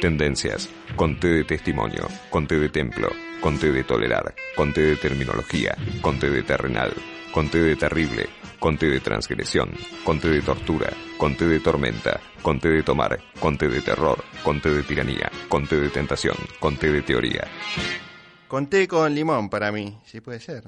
Tendencias. Conté de testimonio. Conté de templo. Conté de tolerar. Conté de terminología. Conté de terrenal. Conté de terrible. Conté de transgresión. Conté de tortura. Conté de tormenta. Conté de tomar. Conté de terror. Conté de tiranía. Conté de tentación. Conté de teoría. Conté con limón para mí, si puede ser.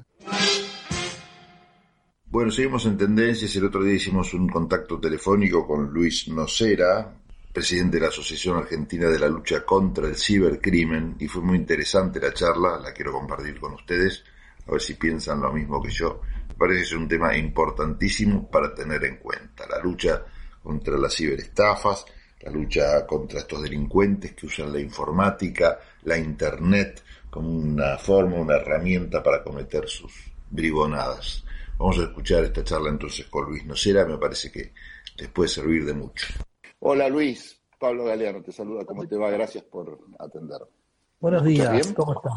Bueno, seguimos en tendencias. El otro día hicimos un contacto telefónico con Luis Nocera, presidente de la Asociación Argentina de la Lucha contra el Cibercrimen, y fue muy interesante la charla, la quiero compartir con ustedes, a ver si piensan lo mismo que yo. Me parece que es un tema importantísimo para tener en cuenta, la lucha contra las ciberestafas, la lucha contra estos delincuentes que usan la informática, la Internet como una forma, una herramienta para cometer sus bribonadas. Vamos a escuchar esta charla entonces con Luis Nocera, me parece que les puede servir de mucho. Hola Luis, Pablo Galeano te saluda, ¿cómo te va? Gracias por atender. Buenos días, ¿cómo estás?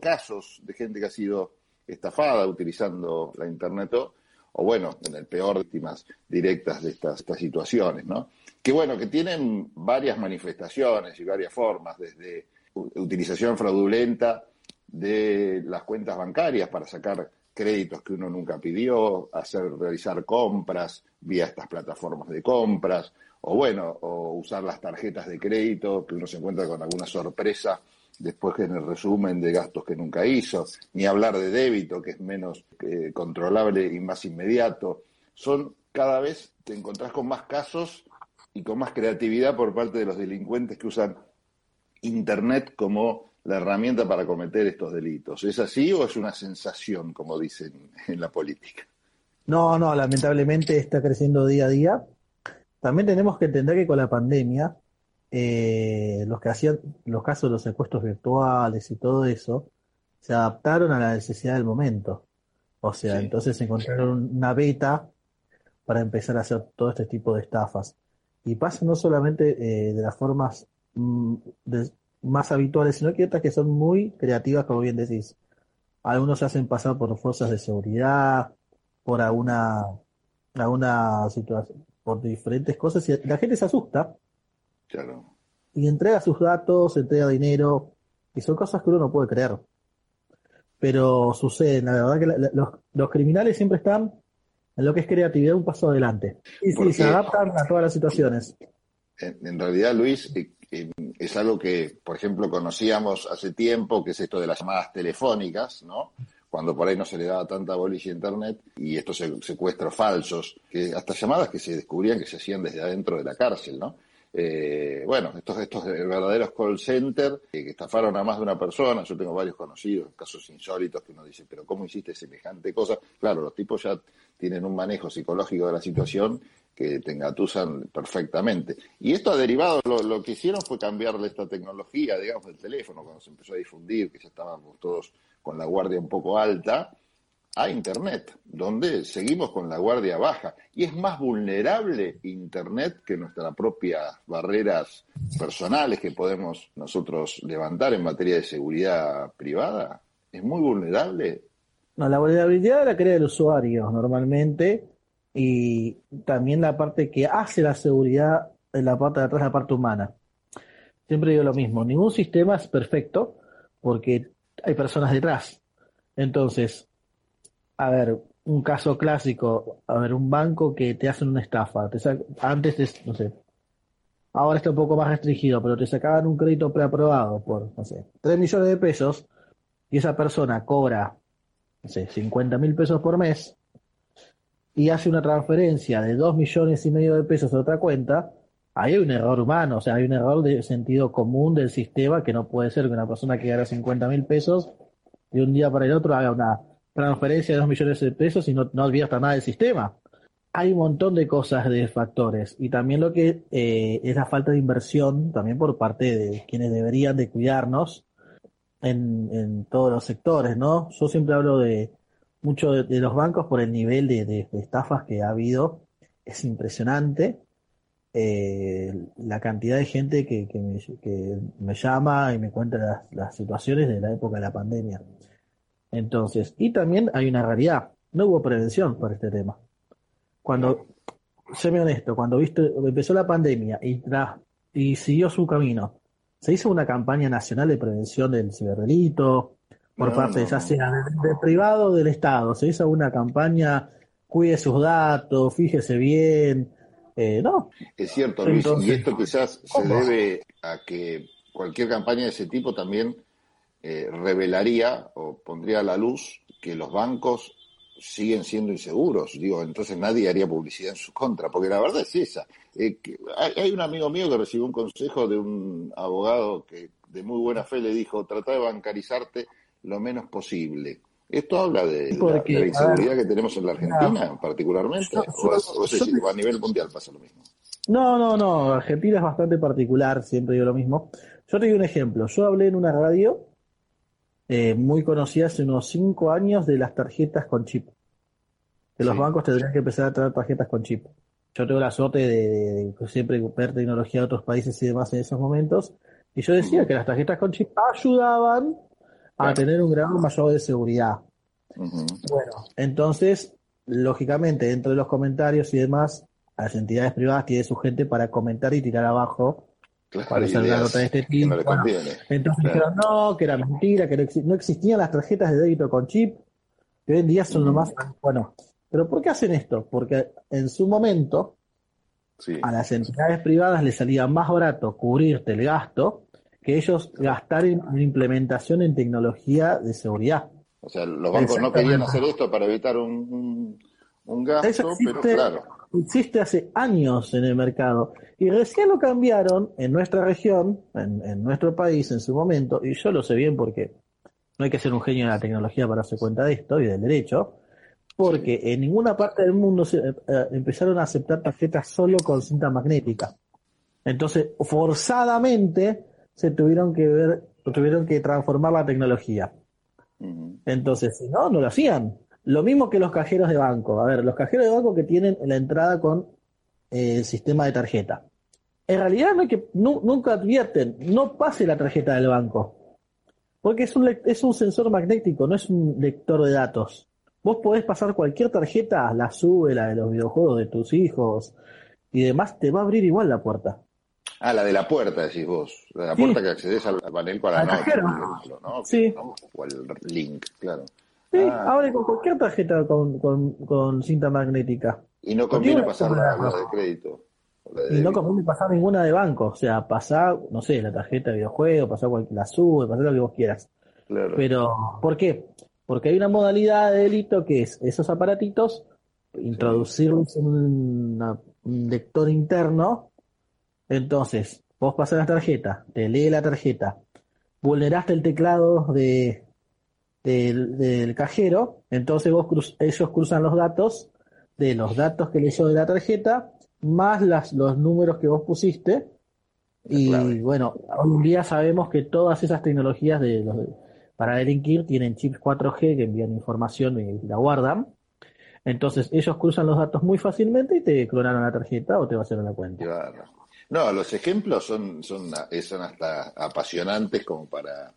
Casos de gente que ha sido estafada utilizando la Internet o, o bueno, en el peor, víctimas directas de estas, estas situaciones, ¿no? Que bueno, que tienen varias manifestaciones y varias formas, desde utilización fraudulenta de las cuentas bancarias para sacar créditos que uno nunca pidió, hacer realizar compras vía estas plataformas de compras, o bueno, o usar las tarjetas de crédito que uno se encuentra con alguna sorpresa después en el resumen de gastos que nunca hizo, ni hablar de débito, que es menos eh, controlable y más inmediato. Son cada vez te encontrás con más casos y con más creatividad por parte de los delincuentes que usan Internet como la herramienta para cometer estos delitos. ¿Es así o es una sensación, como dicen en la política? No, no, lamentablemente está creciendo día a día. También tenemos que entender que con la pandemia, eh, los que hacían los casos de los secuestros virtuales y todo eso, se adaptaron a la necesidad del momento. O sea, Sí. entonces encontraron una beta para empezar a hacer todo este tipo de estafas. Y pasa no solamente eh, de las formas mm, de- más habituales, sino que otras que son muy creativas, como bien decís. Algunos se hacen pasar por fuerzas de seguridad, por alguna, alguna situación, por diferentes cosas, y la gente se asusta Claro. y entrega sus datos, entrega dinero, y son cosas que uno no puede creer. Pero suceden, la verdad que la- la- los, los criminales siempre están en lo que es creatividad un paso adelante. Y sí, se adaptan a todas las situaciones. En, en realidad, Luis, eh, eh, es algo que, por ejemplo, conocíamos hace tiempo, que es esto de las llamadas telefónicas, ¿no? Cuando por ahí no se le daba tanta bolilla a Internet y estos se- secuestros falsos, que hasta llamadas que se descubrían que se hacían desde adentro de la cárcel, ¿no? Eh, bueno, estos, estos verdaderos call center eh, que estafaron a más de una persona, yo tengo varios conocidos, casos insólitos que uno dice, pero ¿cómo hiciste semejante cosa? Claro, los tipos ya tienen un manejo psicológico de la situación que te engatusan perfectamente. Y esto ha derivado, lo, lo que hicieron fue cambiarle esta tecnología, digamos, del teléfono, cuando se empezó a difundir, que ya estábamos todos con la guardia un poco alta, a Internet, donde seguimos con la guardia baja. Y es más vulnerable Internet que nuestras propias barreras personales que podemos nosotros levantar en materia de seguridad privada. Es muy vulnerable. No, la vulnerabilidad la crea el usuario normalmente y también la parte que hace la seguridad en la parte de atrás, la parte humana. Siempre digo lo mismo, ningún sistema es perfecto porque hay personas detrás. Entonces, a ver, un caso clásico, a ver, un banco que te hacen una estafa, te antes, te- no sé, ahora está un poco más restringido, pero te sacaban un crédito preaprobado por, no sé, 3 millones de pesos y esa persona cobra no sé, 50 mil pesos por mes y hace una transferencia de 2 millones y medio de pesos a otra cuenta, hay un error humano, o sea, hay un error de sentido común del sistema que no puede ser que una persona que gana 50 mil pesos de un día para el otro haga una transferencia de 2 millones de pesos y no, no advierta nada del sistema. Hay un montón de cosas, de factores, y también lo que eh, es la falta de inversión, también por parte de quienes deberían de cuidarnos, en, en todos los sectores, ¿no? Yo siempre hablo de mucho de, los bancos por el nivel de estafas que ha habido. Es impresionante eh, la cantidad de gente que, que me, que me llama y me cuenta las, las situaciones de la época de la pandemia. Entonces, y también hay una realidad, no hubo prevención para este tema. Cuando, séme honesto, cuando viste, empezó la pandemia y, y siguió su camino, se hizo una campaña nacional de prevención del ciberdelito por No, parte no, ya sea del, del privado o del Estado. Se hizo una campaña, cuide sus datos, fíjese bien. Eh, no, Es cierto, Luis, Entonces, y esto quizás se debe a que cualquier campaña de ese tipo también eh, revelaría o pondría a la luz que los bancos siguen siendo inseguros. Digo, entonces nadie haría publicidad en su contra, porque la verdad es esa. Eh, que- hay, hay un amigo mío que recibió un consejo de un abogado que de muy buena fe le dijo, trata de bancarizarte lo menos posible. ¿Esto habla de, la, de inseguridad ver, que tenemos en la Argentina, particularmente? Yo- ¿O es, o es yo- decir, a nivel mundial pasa lo mismo? No, no, no. Argentina es bastante particular, siempre digo lo mismo. Yo te doy un ejemplo. Yo hablé en una radio eh, muy conocida hace unos cinco años de las tarjetas con chip. Que los bancos tendrían que empezar a traer tarjetas con chip. Yo tengo la suerte de, de- de siempre ver tecnología de otros países y demás en esos momentos. Y yo decía que las tarjetas con chip ayudaban a tener un grado mayor de seguridad. Bueno, entonces, lógicamente, dentro de los comentarios y demás, las entidades privadas tienen su gente para comentar y tirar abajo Claro, nota de este no tipo. Bueno, entonces Claro. dijeron no, que era mentira, que no, no existían las tarjetas de débito con chip, que hoy en día son lo más... Bueno, pero ¿por qué hacen esto? Porque en su momento Sí. a las entidades privadas les salía más barato cubrirte el gasto que ellos gastar en, en implementación en tecnología de seguridad. O sea, los bancos no querían hacer esto para evitar un, un, un gasto, Eso pero existe, claro. existe hace años en el mercado y recién lo cambiaron en nuestra región, en, en nuestro país en su momento, y yo lo sé bien porque no hay que ser un genio de la tecnología para darse cuenta de esto y del derecho, porque en ninguna parte del mundo se, eh, eh, empezaron a aceptar tarjetas solo con cinta magnética. Entonces, forzadamente se tuvieron que ver, tuvieron que transformar la tecnología. Entonces, si no, no lo hacían. Lo mismo que los cajeros de banco. A ver, los cajeros de banco que tienen la entrada con eh, el sistema de tarjeta. En realidad no hay que, nu- nunca advierten, no pase la tarjeta del banco. Porque es un, es un sensor magnético, no es un lector de datos. Vos podés pasar cualquier tarjeta, la sube, la de los videojuegos de tus hijos y demás, te va a abrir igual la puerta. Ah, la de la puerta, decís vos. La de la Sí. puerta que accedes al al panel para la noche, ejemplo, ¿no? Sí. ¿No? O al link, claro. Sí, Ah. abre con cualquier tarjeta con, con- con cinta magnética. Y no conviene pasar la, la de crédito. o la de Y no conviene pasar ninguna de banco, o sea, pasar, no sé, la tarjeta de videojuego, pasar cualquier, la sube, pasar lo que vos quieras. Claro. Pero, ¿por qué? Porque hay una modalidad de delito que es esos aparatitos, introducirlos en una- un lector interno, entonces, vos pasás la tarjeta, te lee la tarjeta, vulneraste el teclado de, del, del cajero, entonces vos cruz- ellos cruzan los datos de los datos que leyó de la tarjeta, más las, los números que vos pusiste, y bueno, hoy día sabemos que todas esas tecnologías de los, para delinquir tienen chips 4G que envían información y la guardan. Entonces ellos cruzan los datos muy fácilmente y te clonaron la tarjeta o te vaciaron la cuenta. Claro. No, los ejemplos son, son, son hasta apasionantes como para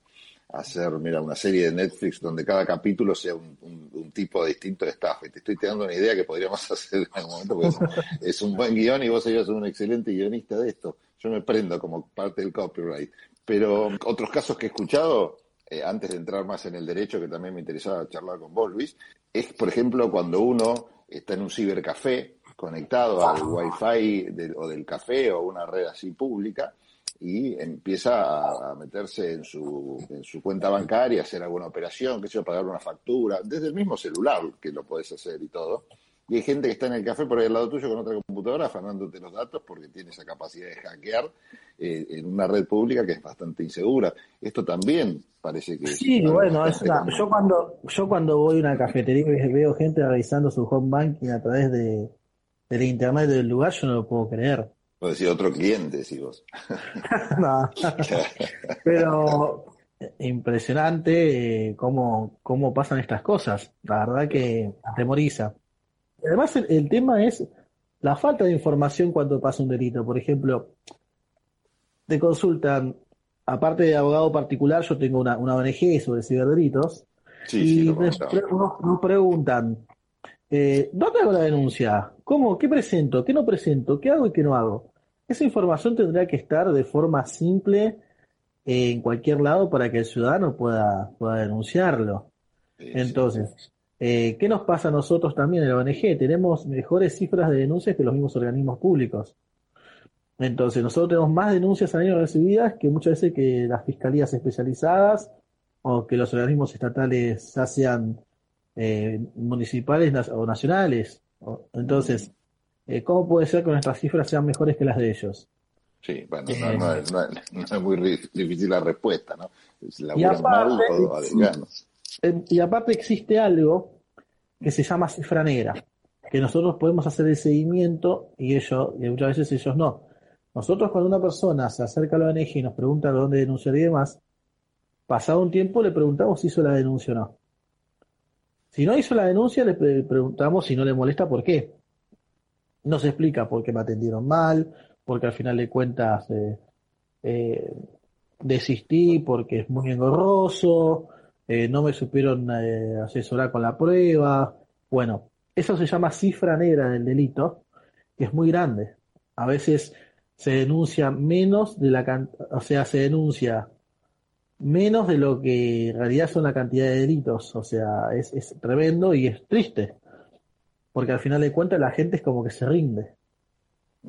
hacer, mira, una serie de Netflix donde cada capítulo sea un, tipo distinto de estafa. Y te estoy dando una idea que podríamos hacer en algún momento, porque es, un buen guion y vos serías un excelente guionista de esto. Yo me prendo como parte del copyright. Pero otros casos que he escuchado, eh, antes de entrar más en el derecho, que también me interesaba charlar con vos, Luis, es, por ejemplo, cuando uno está en un cibercafé conectado al wifi del, o del café o una red así pública y empieza a, meterse en su, en su cuenta bancaria, hacer alguna operación, que sé yo, pagar una factura, desde el mismo celular que lo podés hacer y todo. Y hay gente que está en el café por ahí al lado tuyo con otra computadora afanándote los datos porque tiene esa capacidad de hackear eh, en una red pública que es bastante insegura. Esto también parece que es Sí, algo bueno, es una- yo cuando yo cuando voy a una cafetería y veo gente realizando su home banking a través de del internet del lugar, yo no lo puedo creer. Puedo decir otro cliente, decís vos. No. Pero eh, impresionante eh, cómo, cómo pasan estas cosas. La verdad que atemoriza. Además, el, el tema es la falta de información cuando pasa un delito. Por ejemplo, te consultan, aparte de abogado particular, yo tengo una, una ONG sobre ciberdelitos, Sí, y lo nos, comentaba. pre- nos- nos preguntan, eh, ¿dónde hago la denuncia? ¿Cómo? ¿Qué presento? ¿Qué no presento? ¿Qué hago y qué no hago? Esa información tendrá que estar de forma simple en cualquier lado para que el ciudadano pueda, pueda denunciarlo. Entonces, eh, ¿qué nos pasa a nosotros también en la ONG? Tenemos mejores cifras de denuncias que los mismos organismos públicos. Entonces, nosotros tenemos más denuncias al año recibidas que muchas veces que las fiscalías especializadas o que los organismos estatales, ya sean eh, municipales o nacionales. Entonces, eh, ¿cómo puede ser que nuestras cifras sean mejores que las de ellos? Sí, bueno, no, es, muy difícil la respuesta, ¿no? y, aparte, y aparte existe algo que se llama cifra negra, que nosotros podemos hacer el seguimiento y ellos, y muchas veces ellos no. Nosotros cuando una persona se acerca a la ONG y nos pregunta dónde denunciar y demás, pasado un tiempo le preguntamos si hizo la denuncia o no. Si no hizo la denuncia, le preguntamos si no le molesta por qué. No se explica por qué me atendieron mal, porque al final de cuentas eh, eh, desistí porque es muy engorroso, eh, no me supieron asesorar con la prueba. Bueno, eso se llama cifra negra del delito, que es muy grande. A veces se denuncia menos de la cantidad, o sea, se denuncia menos de lo que en realidad son la cantidad de delitos. O sea, es, tremendo y es triste. Porque al final de cuentas la gente es como que se rinde.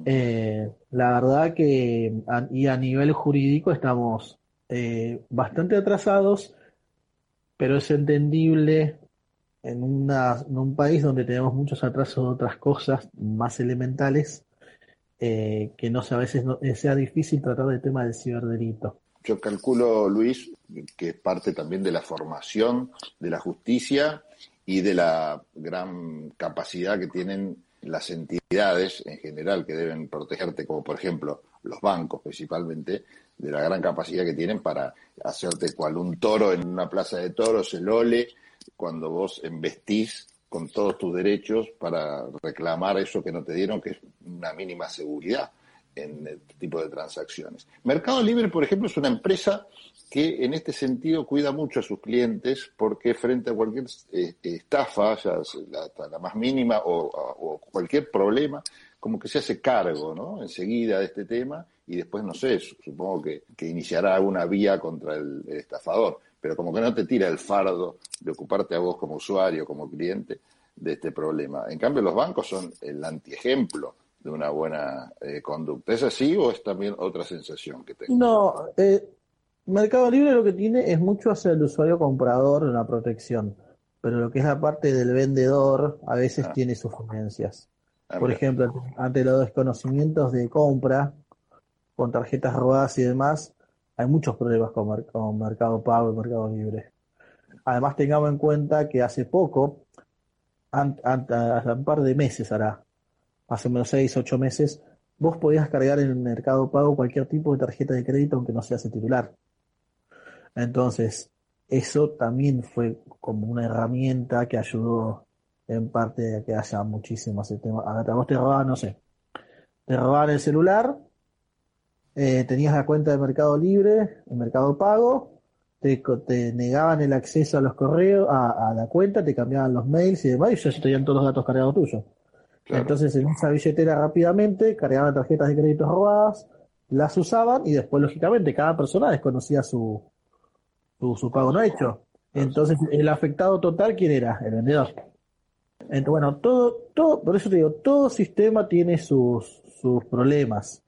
Eh, la verdad que y a nivel jurídico estamos eh, bastante atrasados, pero es entendible en, un país donde tenemos muchos atrasos de otras cosas más elementales, eh, que no a veces sea difícil tratar el tema del ciberdelito. Yo calculo, Luis, que es parte también de la formación de la justicia y de la gran capacidad que tienen las entidades en general que deben protegerte, como por ejemplo los bancos principalmente, de la gran capacidad que tienen para hacerte cual un toro en una plaza de toros, el ole, cuando vos embestís con todos tus derechos para reclamar eso que no te dieron, que es una mínima seguridad en este tipo de transacciones. Mercado Libre, por ejemplo, es una empresa que en este sentido cuida mucho a sus clientes porque frente a cualquier eh, estafa, ya la, la, más mínima o, cualquier problema, como que se hace cargo, ¿no? Enseguida de este tema y después, no sé, supongo que, iniciará una vía contra el, estafador, pero como que no te tira el fardo de ocuparte a vos como usuario, como cliente de este problema. En cambio, los bancos son el antiejemplo de una buena eh, conducta. ¿Es así o es también otra sensación que tengo? No, eh, Mercado Libre lo que tiene es mucho hacia el usuario comprador una protección, pero lo que es la parte del vendedor a veces ah. tiene sus ah, Por ejemplo, ante los desconocimientos de compra con tarjetas robadas y demás, hay muchos problemas con, Mercado Pago y Mercado Libre. Además, tengamos en cuenta que hace poco, hace un par de meses hará, hace menos seis, ocho meses, vos podías cargar en el Mercado Pago cualquier tipo de tarjeta de crédito aunque no seas el titular. Entonces, eso también fue como una herramienta que ayudó en parte a que haya muchísimos temas. A vos te robaban, no sé, te robaban el celular, eh, tenías la cuenta de Mercado Libre, el Mercado Pago, te, te negaban el acceso a los correos, a, la cuenta, te cambiaban los mails y demás, y ya tenían todos los datos cargados tuyos. Entonces, en esa billetera rápidamente cargaban tarjetas de crédito robadas, las usaban y después, lógicamente, cada persona desconocía su, su, pago no hecho. Entonces, el afectado total, ¿quién era? El vendedor. Entonces, bueno, todo, todo, por eso te digo, todo sistema tiene sus, sus problemas.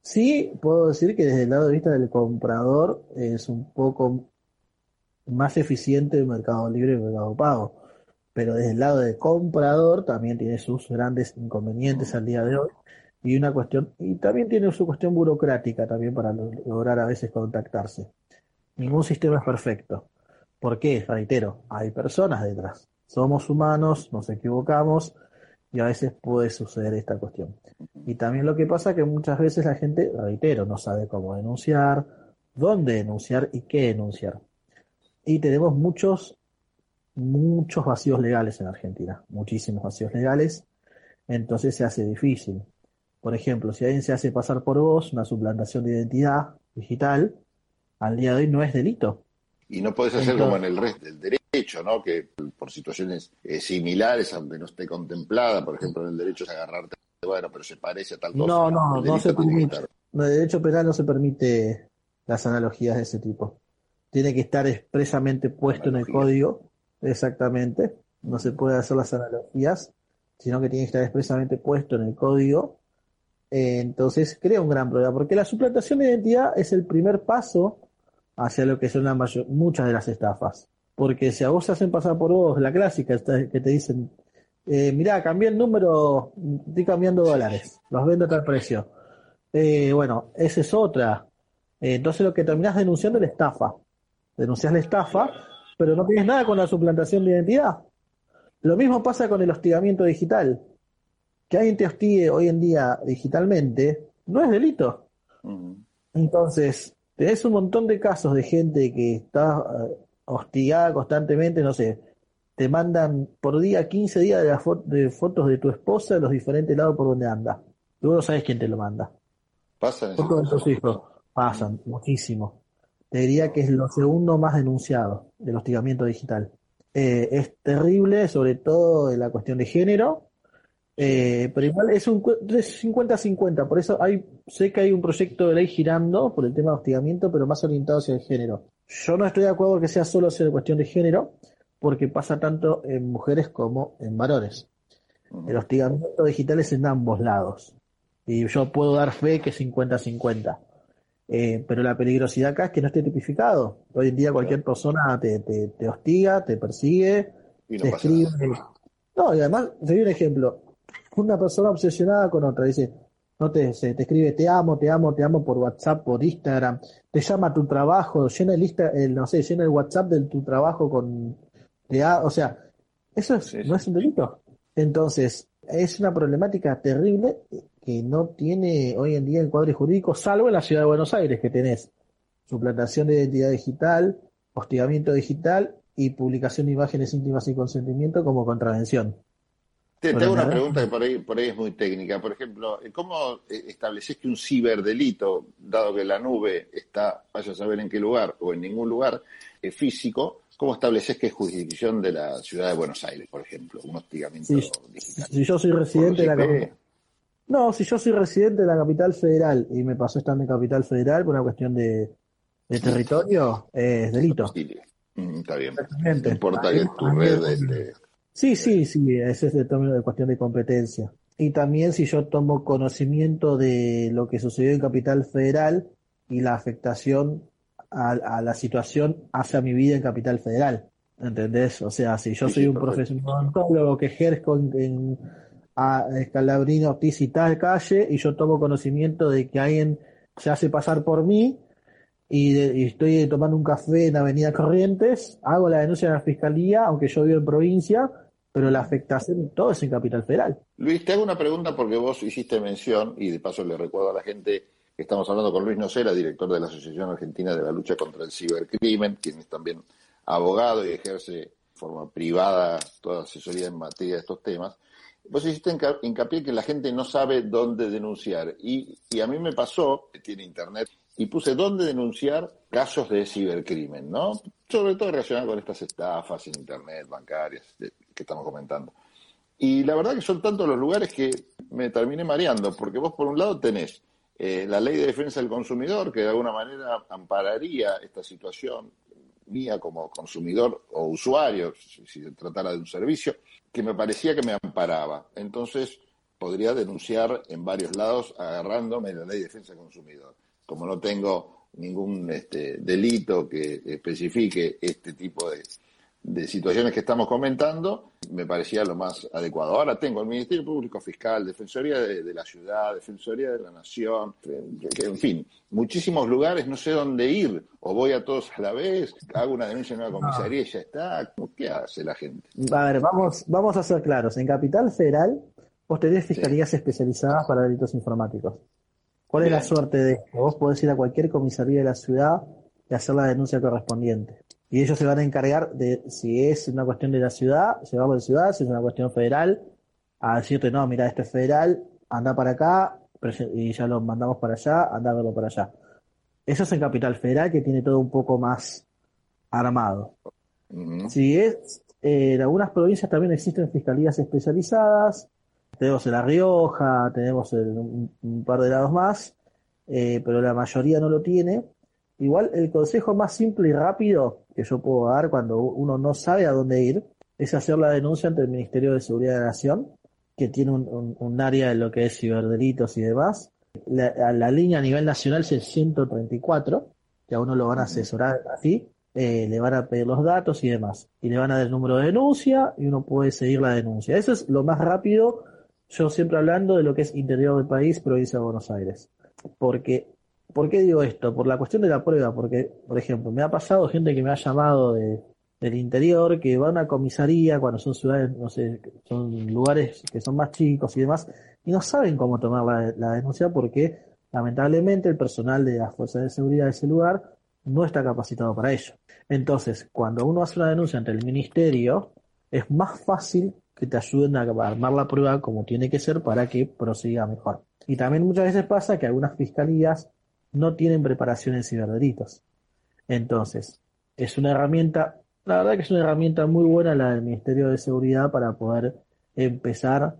Sí, puedo decir que desde el lado de vista del comprador es un poco más eficiente el mercado libre y el mercado pago. Pero desde el lado del comprador también tiene sus grandes inconvenientes al día de hoy. Y una cuestión, y también tiene su cuestión burocrática también para lograr a veces contactarse. Ningún sistema es perfecto. ¿Por qué? Reitero, hay personas detrás. Somos humanos, nos equivocamos y a veces puede suceder esta cuestión. Y también lo que pasa es que muchas veces la gente, reitero, no sabe cómo denunciar, dónde denunciar y qué denunciar. Y tenemos muchos, muchos vacíos legales en Argentina, muchísimos vacíos legales, entonces se hace difícil. Por ejemplo, si alguien se hace pasar por vos, una suplantación de identidad digital, al día de hoy no es delito. Y no puedes hacer como en el resto del derecho, ¿no? Que por situaciones eh, similares, aunque no esté contemplada, por ejemplo, en el derecho es agarrarte, bueno, pero se parece a tal cosa. No, no, no se permite. En el derecho penal no se permite las analogías de ese tipo. Tiene que estar expresamente puesto en el código, exactamente. No se puede hacer las analogías, sino que tiene que estar expresamente puesto en el código. Eh, entonces crea un gran problema, porque la suplantación de identidad es el primer paso hacia lo que son la mayor, muchas de las estafas. Porque si a vos se hacen pasar por vos, la clásica, que te dicen, eh, mirá, cambié el número, estoy cambiando dólares, los vendo a tal precio. Eh, bueno, esa es otra. Eh, entonces lo que terminás denunciando es la estafa. Denuncias la estafa, pero no tienes nada con la suplantación de identidad. Lo mismo pasa con el hostigamiento digital. Que alguien te hostigue hoy en día digitalmente no es delito. Entonces, tenés un montón de casos de gente que está eh, hostigada constantemente, no sé, te mandan por día 15 días de, de fotos de tu esposa en los diferentes lados por donde anda. Luego no sabes quién te lo manda. Pasan tus hijos. Pasan, muchísimo. Te diría que es lo segundo más denunciado del hostigamiento digital. Eh, es terrible, sobre todo en la cuestión de género, eh, pero igual es un 50-50, por eso hay, sé que hay un proyecto de ley girando por el tema de hostigamiento, pero más orientado hacia el género. Yo no estoy de acuerdo que sea solo hacia cuestión de género, porque pasa tanto en mujeres como en varones. El hostigamiento digital es en ambos lados. Y yo puedo dar fe que es 50-50. Eh, pero la peligrosidad acá es que no esté tipificado. Hoy en día cualquier persona te, te, hostiga, te persigue, te escribe. No, y además, te doy un ejemplo. Una persona obsesionada con otra dice, no te, se, te escribe te amo, te amo, te amo por WhatsApp, por Instagram, te llama a tu trabajo, llena el lista, el, no sé, llena el WhatsApp de tu trabajo con te o sea, eso no es un delito. Entonces, es una problemática terrible que no tiene hoy en día el cuadro jurídico, salvo en la ciudad de Buenos Aires, que tenés suplantación de identidad digital, hostigamiento digital y publicación de imágenes íntimas sin consentimiento como contravención. Te, tengo una pregunta que por ahí, por ahí es muy técnica. Por ejemplo, ¿cómo estableces que un ciberdelito, dado que la nube está, vaya a saber en qué lugar o en ningún lugar eh, físico, ¿Cómo estableces que es jurisdicción de la ciudad de Buenos Aires, por ejemplo? Un hostigamiento digital. Si yo soy residente de la. No, si yo soy residente de la capital federal y me pasó estando en capital federal por una cuestión de, territorio, es delito. Mm, está bien. No importa que tu red. Sí, sí, sí, ese es el término de cuestión de competencia. Y también si yo tomo conocimiento de lo que sucedió en Capital Federal y la afectación a, la situación hacia mi vida en Capital Federal. ¿Entendés? O sea, si yo soy un profesional que ejerzo en, a Escalabrino, Ortiz y tal calle, y yo tomo conocimiento de que alguien se hace pasar por mí, y, estoy tomando un café en Avenida Corrientes, hago la denuncia en la fiscalía, aunque yo vivo en provincia, pero la afectación todo es en Capital Federal. Luis, te hago una pregunta porque vos hiciste mención, y de paso le recuerdo a la gente Estamos hablando con Luis Nocera, director de la Asociación Argentina de la Lucha contra el Cibercrimen, quien es también abogado y ejerce de forma privada toda asesoría en materia de estos temas. Vos hiciste hincapié que la gente no sabe dónde denunciar. Y, a mí me pasó, que tiene internet, y puse dónde denunciar casos de cibercrimen, ¿no? Sobre todo relacionado con estas estafas en internet, bancarias, que estamos comentando. Y la verdad que son tantos los lugares que me terminé mareando, porque vos por un lado tenés eh, la ley de defensa del consumidor, que de alguna manera ampararía esta situación mía como consumidor o usuario, si, se tratara de un servicio, que me parecía que me amparaba. Entonces, podría denunciar en varios lados agarrándome la ley de defensa del consumidor. Como no tengo ningún este, delito que especifique este tipo de, de situaciones que estamos comentando, me parecía lo más adecuado. Ahora tengo el Ministerio Público Fiscal, Defensoría de, la Ciudad, Defensoría de la Nación, en fin, muchísimos lugares, no sé dónde ir, o voy a todos a la vez, hago una denuncia en una comisaría y ya está. ¿Qué hace la gente? A ver, vamos, vamos a ser claros. En Capital Federal, vos tenés fiscalías especializadas para delitos informáticos. ¿Cuál es la suerte de esto? Vos podés ir a cualquier comisaría de la ciudad y hacer la denuncia correspondiente y ellos se van a encargar de, si es una cuestión de la ciudad, se va a la ciudad, si es una cuestión federal, a decirte, no, mira, este es federal, anda para acá, y ya lo mandamos para allá, anda a para allá. Eso es en Capital Federal, que tiene todo un poco más armado. Si es, eh, en algunas provincias también existen fiscalías especializadas, tenemos en La Rioja, tenemos en un, par de lados más, eh, pero la mayoría no lo tiene. igual el consejo más simple y rápido que yo puedo dar cuando uno no sabe a dónde ir es hacer la denuncia ante el Ministerio de Seguridad de la Nación, que tiene un, área de lo que es ciberdelitos y demás. La, la, línea a nivel nacional es el 134, que a uno lo van a asesorar así, eh, le van a pedir los datos y demás. Y le van a dar el número de denuncia y uno puede seguir la denuncia. Eso es lo más rápido, yo siempre hablando de lo que es interior del país, provincia de Buenos Aires. Porque, ¿por qué digo esto? Por la cuestión de la prueba, porque, por ejemplo, me ha pasado gente que me ha llamado de, del interior, que va a una comisaría cuando son ciudades, no sé, son lugares que son más chicos y demás, y no saben cómo tomar la, denuncia porque lamentablemente el personal de las fuerzas de seguridad de ese lugar no está capacitado para ello. Entonces, cuando uno hace una denuncia ante el ministerio, es más fácil que te ayuden a armar la prueba como tiene que ser para que prosiga mejor. Y también muchas veces pasa que algunas fiscalías no tienen preparación en ciberdelitos. Entonces, es una herramienta, la verdad que es una herramienta muy buena la del Ministerio de Seguridad para poder empezar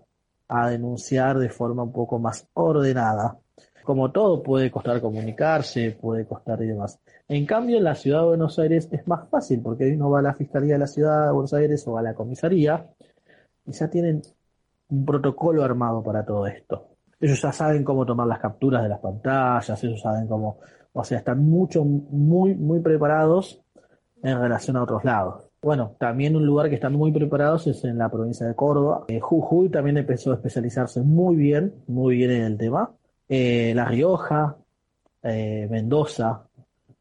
a denunciar de forma un poco más ordenada. Como todo puede costar comunicarse, puede costar y demás. En cambio, en la ciudad de Buenos Aires es más fácil porque uno va a la Fiscalía de la Ciudad de Buenos Aires o a la comisaría y ya tienen un protocolo armado para todo esto. Ellos ya saben cómo tomar las capturas de las pantallas, ellos saben cómo, o sea, están mucho, muy, muy preparados en relación a otros lados. Bueno, también un lugar que están muy preparados es en la provincia de Córdoba. Eh, Jujuy también empezó a especializarse muy bien, muy bien en el tema. Eh, la Rioja, eh, Mendoza,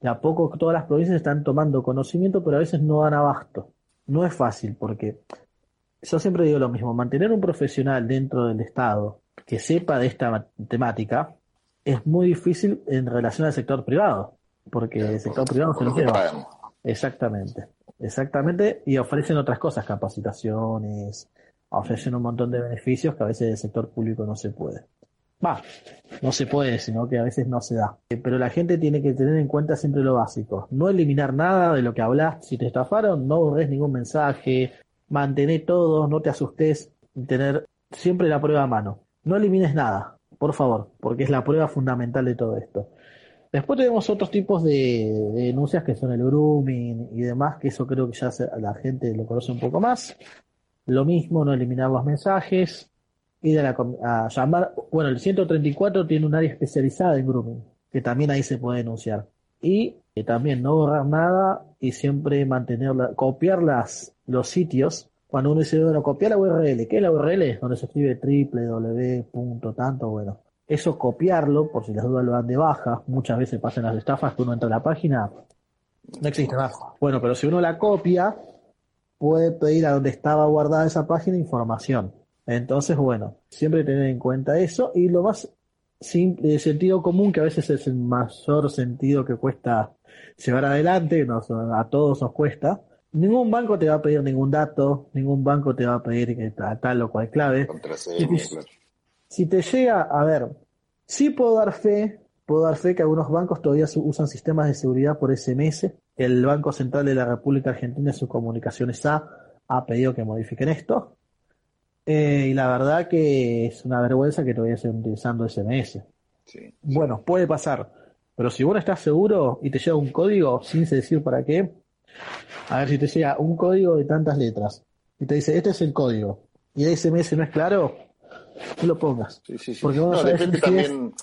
de a poco todas las provincias están tomando conocimiento, pero a veces no dan abasto. No es fácil porque yo siempre digo lo mismo, mantener un profesional dentro del Estado que sepa de esta temática es muy difícil en relación al sector privado, porque el sector privado se lo lleva. Exactamente, exactamente, y ofrecen otras cosas, capacitaciones, ofrecen un montón de beneficios que a veces el sector público no se puede. Va, no se puede, sino que a veces no se da. Eh, pero la gente tiene que tener en cuenta siempre lo básico. No eliminar nada de lo que hablas. Si te estafaron, no borres ningún mensaje. Mantener todo, no te asustes. Tener siempre la prueba a mano. No elimines nada, por favor, porque es la prueba fundamental de todo esto. Después tenemos otros tipos de, denuncias que son el grooming y demás, que eso creo que ya la gente lo conoce un poco más. Lo mismo, no eliminar los mensajes, ir a, llamar, bueno, el 134 tiene un área especializada en grooming, que también ahí se puede denunciar. Y eh, también no borrar nada y siempre mantenerla, copiar las, los sitios. Cuando uno dice, bueno, copiar la URL, ¿qué es la URL? Donde se escribe www. tanto, bueno. Eso copiarlo, por si las dudas lo dan de baja, muchas veces pasan las estafas que uno entra a la página, no existe más. Bueno, pero si uno la copia, puede pedir a donde estaba guardada esa página información. Entonces, bueno, siempre tener en cuenta eso y lo más simple, de sentido común, que a veces es el mayor sentido que cuesta llevar adelante, a todos nos cuesta. Ningún banco te va a pedir ningún dato, ningún banco te va a pedir que tal o cual clave. Si te, llega, a ver, sí puedo dar fe, puedo dar fe que algunos bancos todavía usan sistemas de seguridad por SMS. El Banco Central de la República Argentina en sus comunicaciones ha, ha pedido que modifiquen esto. Eh, y la verdad que es una vergüenza que todavía estén utilizando SMS. Bueno, puede pasar. Pero si vos no estás seguro y te llega un código sin decir para qué, a ver si te llega un código de tantas letras y te dice, este es el código, y el SMS no es claro, no lo pongas. Porque depende también,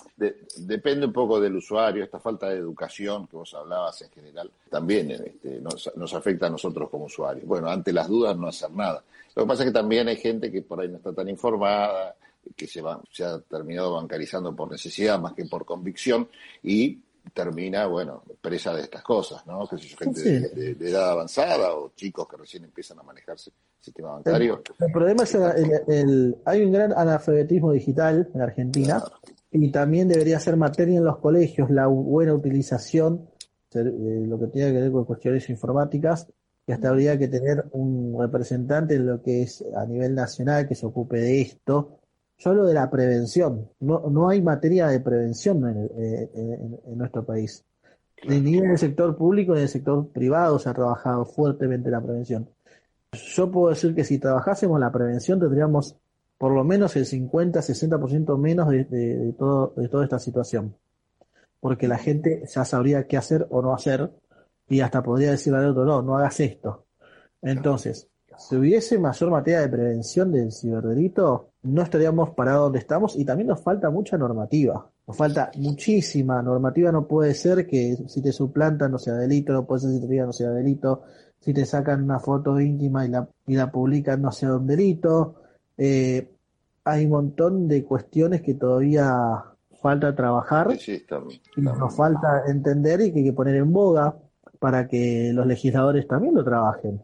depende un poco del usuario, esta falta de educación que vos hablabas en general, también este, nos, nos, afecta a nosotros como usuarios. Bueno, ante las dudas no hacer nada. Lo que pasa es que también hay gente que por ahí no está tan informada, que se, va, se ha terminado bancarizando por necesidad más que por convicción y termina, bueno, presa de estas cosas, ¿no? Que si gente de, edad avanzada o chicos que recién empiezan a manejarse el sistema bancario. El, problema es el, hay un gran analfabetismo digital en Argentina y también debería ser materia en los colegios la buena utilización de lo que tiene que ver con cuestiones informáticas y hasta habría que tener un representante en lo que es a nivel nacional que se ocupe de esto. Yo hablo de la prevención. No, no hay materia de prevención en, eh, nuestro país. Ni en el sector público ni en el sector privado se ha trabajado fuertemente la prevención. Yo puedo decir que si trabajásemos la prevención tendríamos por lo menos el 50-60% menos de, de, todo, de toda esta situación. porque la gente ya sabría qué hacer o no hacer y hasta podría decirle al otro, no, no hagas esto. Entonces, si hubiese mayor materia de prevención del ciberdelito, no estaríamos parados donde estamos y también nos falta mucha normativa. Nos falta muchísima normativa. No puede ser que si te suplantan no sea delito, no puede ser si te digan no sea delito, si te sacan una foto íntima y la, y la publican no sea un delito. Eh, hay un montón de cuestiones que todavía falta trabajar y nos falta entender y que hay que poner en boga para que los legisladores también lo trabajen.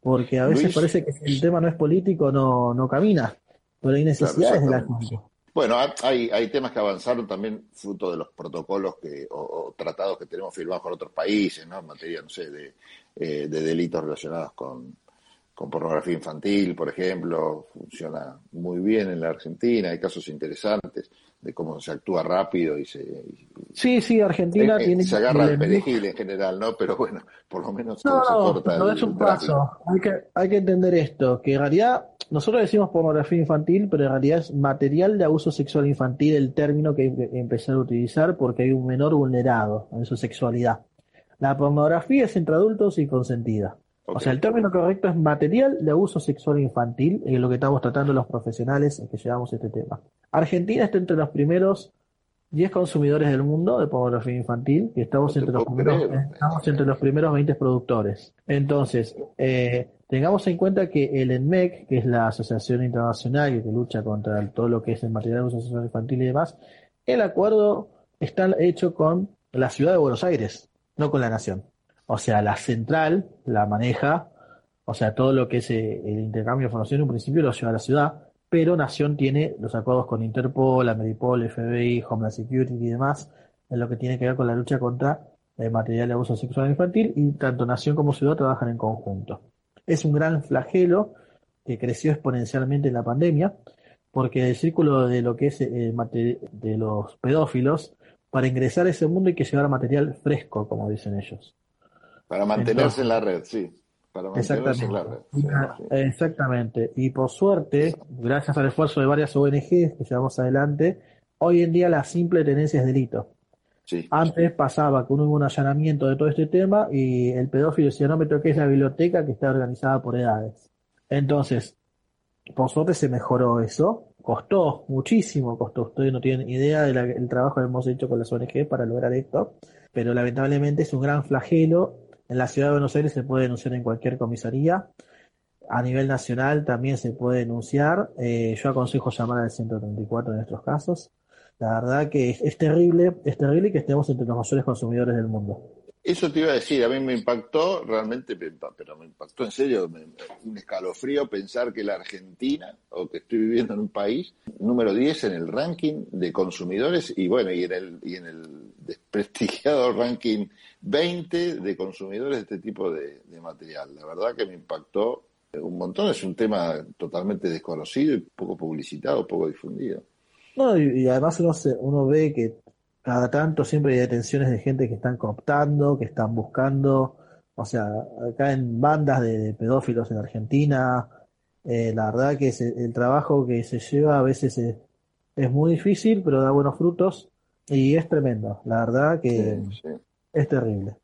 Porque a veces parece que si el tema no es político no, no camina, pero hay necesidades de la gente. Bueno, hay, hay temas que avanzaron también fruto de los protocolos que, o, tratados que tenemos firmados con otros países, ¿no? En materia, no sé, de, eh, de delitos relacionados con, con pornografía infantil, por ejemplo, funciona muy bien en la Argentina, hay casos interesantes de cómo se actúa rápido y se... sí, sí, Argentina eh, tiene... Se agarra el perejil en general, ¿no? Pero bueno, por lo menos no, se corta no, es un paso. Hay que, hay que entender esto, que en realidad nosotros decimos pornografía infantil, pero en realidad es material de abuso sexual infantil el término que hay que empezar a utilizar porque hay un menor vulnerado en su sexualidad. La pornografía es entre adultos y consentida. O sea, el término correcto es material de abuso sexual infantil, en lo que estamos tratando los profesionales en que llevamos este tema. Argentina está entre los primeros 10 consumidores del mundo de pornografía infantil y estamos, entre los, primeros, estamos entre los primeros 20 productores. Entonces, eh, tengamos en cuenta que el ENMEC, que es la Asociación Internacional que lucha contra todo lo que es el material de abuso sexual infantil y demás, el acuerdo está hecho con la ciudad de Buenos Aires, no con la nación. O sea, la central la maneja, o sea, todo lo que es eh, el intercambio de información en un principio lo lleva a la ciudad, pero Nación tiene los acuerdos con Interpol, Ameripol, FBI, Homeland Security y demás, en lo que tiene que ver con la lucha contra el material de abuso sexual infantil, y tanto Nación como ciudad trabajan en conjunto. Es un gran flagelo que creció exponencialmente en la pandemia, porque el círculo de lo que es eh, de los pedófilos, para ingresar a ese mundo hay que llevar material fresco, como dicen ellos. Para mantenerse en la red, sí. Para mantenerse en la red. Exactamente. Y por suerte, gracias al esfuerzo de varias ONGs que llevamos adelante, hoy en día la simple tenencia es delito. Sí. Antes pasaba que uno hubo un allanamiento de todo este tema y el pedófilo decía, no me toques la biblioteca que está organizada por edades. Entonces, por suerte se mejoró eso. Costó muchísimo, costó. Ustedes no tienen idea del trabajo que hemos hecho con las ONG para lograr esto. Pero lamentablemente es un gran flagelo en la ciudad de Buenos Aires se puede denunciar en cualquier comisaría. A nivel nacional también se puede denunciar. Eh, yo aconsejo llamar al 134 en estos casos. La verdad que es, terrible, es terrible que estemos entre los mayores consumidores del mundo. Eso te iba a decir, a mí me impactó realmente, pero me impactó en serio, un escalofrío pensar que la Argentina, o que estoy viviendo en un país, número 10 en el ranking de consumidores y bueno, y en el, y desprestigiado ranking 20 de consumidores de este tipo de, material. La verdad que me impactó un montón. Es un tema totalmente desconocido y poco publicitado, poco difundido. No, y, además uno, uno ve que cada tanto siempre hay detenciones de gente que están cooptando, que están buscando, o sea, acá en bandas de, pedófilos en Argentina. Eh, la verdad que el trabajo que se lleva a veces es, es, muy difícil, pero da buenos frutos y es tremendo. La verdad que es terrible.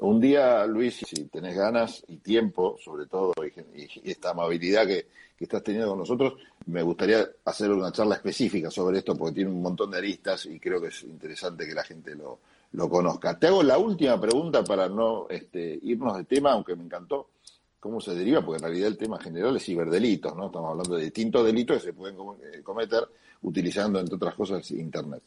Un día, Luis, si tenés ganas y tiempo, sobre todo, y, esta amabilidad que, estás teniendo con nosotros, me gustaría hacer una charla específica sobre esto porque tiene un montón de aristas y creo que es interesante que la gente lo, conozca. Te hago la última pregunta para no este, irnos de tema, aunque me encantó cómo se deriva, porque en realidad el tema general es ciberdelitos, ¿no? Estamos hablando de distintos delitos que se pueden cometer utilizando, entre otras cosas, Internet.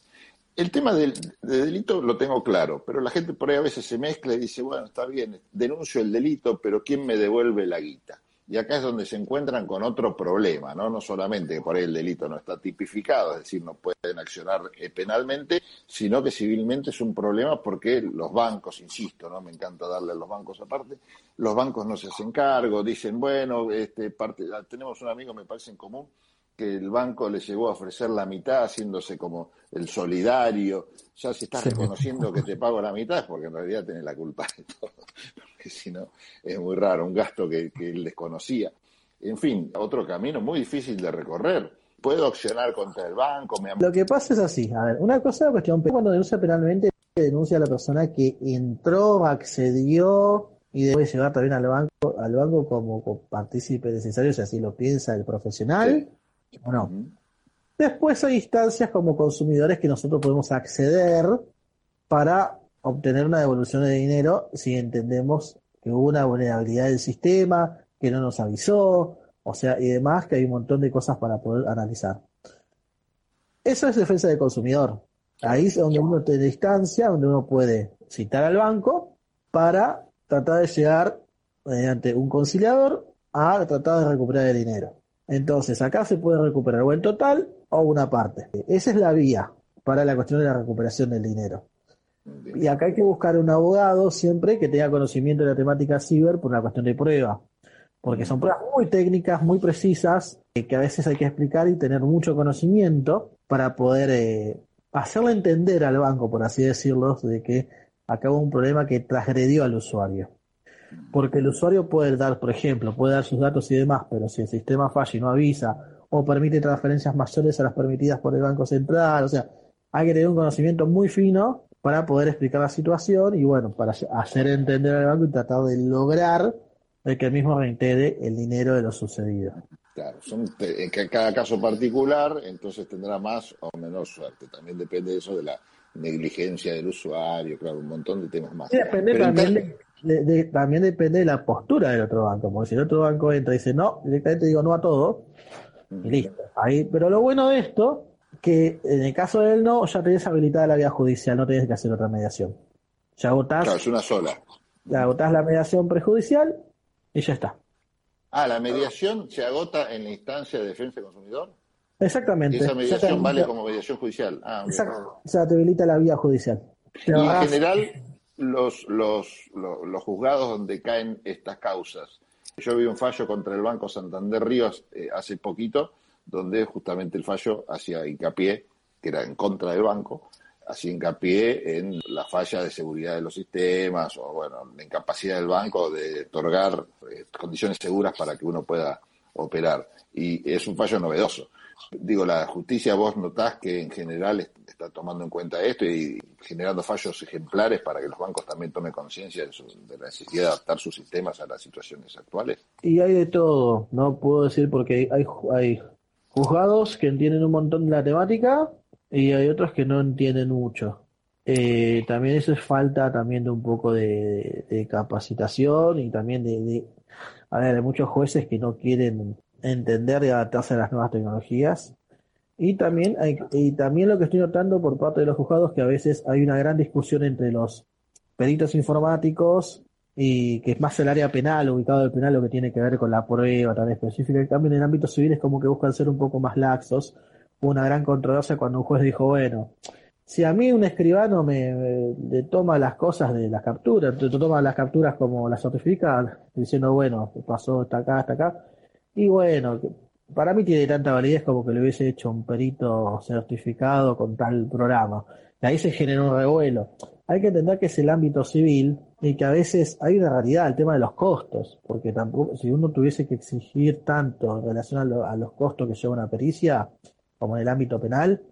El tema del delito lo tengo claro, pero la gente por ahí a veces se mezcla y dice, bueno, está bien, denuncio el delito, pero ¿quién me devuelve la guita? Y acá es donde se encuentran con otro problema, ¿no? No solamente que por ahí el delito no está tipificado, es decir, no pueden accionar eh, penalmente, sino que civilmente es un problema porque los bancos, insisto, ¿no? Me encanta darle a los bancos aparte, los bancos no se hacen cargo, dicen, bueno, este, parte, tenemos un amigo, me parece en común, que el banco le llegó a ofrecer la mitad haciéndose como el solidario. Ya si estás reconociendo que te pago la mitad es porque en realidad tenés la culpa de todo. Porque si no, es muy raro, un gasto que, él desconocía. En fin, otro camino muy difícil de recorrer. Puedo accionar contra el banco. Lo que pasa es así. A ver, una cosa, cuestión, cuando denuncia penalmente, denuncia a la persona que entró, accedió y debe llevar también al banco, al banco como, partícipe necesario, si así lo piensa el profesional, Después hay instancias como consumidores que nosotros podemos acceder para obtener una devolución de dinero si entendemos que hubo una vulnerabilidad del sistema, que no nos avisó, o sea, y demás, que hay un montón de cosas para poder analizar. Eso es defensa del consumidor. Ahí es donde uno tiene instancia, donde uno puede citar al banco para tratar de llegar mediante un conciliador a tratar de recuperar el dinero. Entonces, acá se puede recuperar o el total o una parte. Esa es la vía para la cuestión de la recuperación del dinero. Y acá hay que buscar un abogado siempre que tenga conocimiento de la temática ciber por una cuestión de prueba. Porque son pruebas muy técnicas, muy precisas, eh, que a veces hay que explicar y tener mucho conocimiento para poder eh, hacerle entender al banco, por así decirlo, de que acá hubo un problema que transgredió al usuario. Porque el usuario puede dar, por ejemplo, puede dar sus datos y demás, pero si el sistema falla y no avisa o permite transferencias mayores a las permitidas por el Banco Central, o sea, hay que tener un conocimiento muy fino para poder explicar la situación y bueno, para hacer entender al banco y tratar de lograr que el mismo reitere el dinero de lo sucedido. Claro, son, en cada caso particular, entonces tendrá más o menos suerte. También depende de eso de la negligencia del usuario, claro, un montón de temas más. depende también, de, también depende de la postura del otro banco, porque si el otro banco entra y dice no, directamente digo no a todo, y listo. Ahí, pero lo bueno de esto, que en el caso del no, ya tenés habilitada la vía judicial, no tenés que hacer otra mediación. Ya agotás. Claro, es una sola. Ya agotás la mediación prejudicial y ya está. Ah, la mediación se agota en la instancia de defensa del consumidor. Exactamente. esa mediación vale como mediación judicial. Ah, Exacto. O sea, te habilita la vía judicial. Y en general, los, los, los, juzgados donde caen estas causas. Yo vi un fallo contra el Banco Santander Ríos eh, hace poquito, donde justamente el fallo hacía hincapié, que era en contra del banco, hacía hincapié en la falla de seguridad de los sistemas o, bueno, la incapacidad del banco de otorgar eh, condiciones seguras para que uno pueda operar. Y es un fallo novedoso. Digo, la justicia, vos notás que en general está tomando en cuenta esto y generando fallos ejemplares para que los bancos también tomen conciencia de, de, la necesidad de adaptar sus sistemas a las situaciones actuales. Y hay de todo, no puedo decir porque hay, juzgados que entienden un montón de la temática y hay otros que no entienden mucho. Eh, también eso es falta también de un poco de, capacitación y también de, a ver, hay muchos jueces que no quieren entender y adaptarse a las nuevas tecnologías. Y también, hay, y también lo que estoy notando por parte de los juzgados que a veces hay una gran discusión entre los peritos informáticos y que es más el área penal, ubicado del penal, lo que tiene que ver con la prueba tan específica. En cambio, en el ámbito civil es como que buscan ser un poco más laxos una gran controversia cuando un juez dijo, bueno, si a mí un escribano me, toma las cosas de las capturas, te, toma las capturas como las certifica, diciendo, bueno, pasó hasta acá, hasta acá, y bueno, para mí tiene tanta validez como que le hubiese hecho un perito certificado con tal programa. Y ahí se generó un revuelo. Hay que entender que es el ámbito civil y que a veces hay una realidad, el tema de los costos, porque tampoco, si uno tuviese que exigir tanto en relación a, a los costos que lleva una pericia, como en el ámbito penal,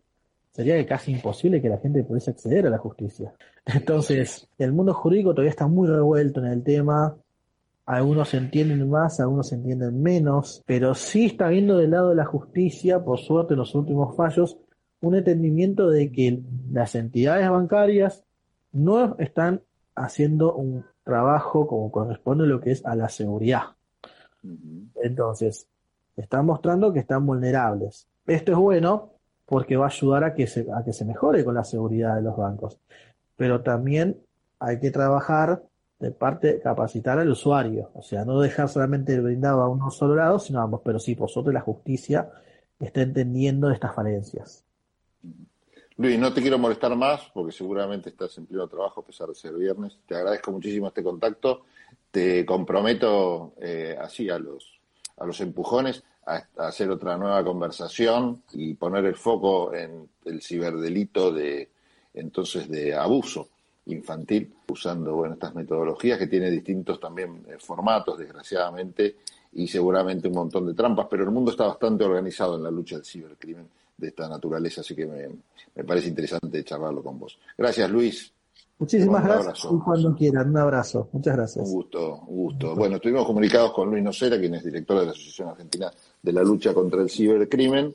sería casi imposible que la gente pudiese acceder a la justicia. Entonces, el mundo jurídico todavía está muy revuelto en el tema. Algunos entienden más, algunos entienden menos, pero sí está viendo del lado de la justicia, por suerte en los últimos fallos, un entendimiento de que las entidades bancarias no están haciendo un trabajo como corresponde a lo que es a la seguridad. Entonces, están mostrando que están vulnerables. Esto es bueno porque va a ayudar a que se, a que se mejore con la seguridad de los bancos. Pero también hay que trabajar de parte capacitar al usuario, o sea, no dejar solamente brindado a uno solo lado, sino a ambos, pero sí, por la justicia está entendiendo estas falencias. Luis, no te quiero molestar más porque seguramente estás en pleno trabajo a pesar de ser viernes. Te agradezco muchísimo este contacto. Te comprometo eh, así a los, a los empujones a, hacer otra nueva conversación y poner el foco en el ciberdelito de entonces de abuso infantil usando bueno, estas metodologías que tiene distintos también eh, formatos desgraciadamente y seguramente un montón de trampas pero el mundo está bastante organizado en la lucha del cibercrimen de esta naturaleza así que me, me parece interesante charlarlo con vos gracias Luis Muchísimas gracias y cuando quieran, un abrazo. Muchas gracias. Un gusto, un gusto. Bueno, estuvimos comunicados con Luis Nocera, quien es director de la Asociación Argentina de la Lucha contra el Cibercrimen.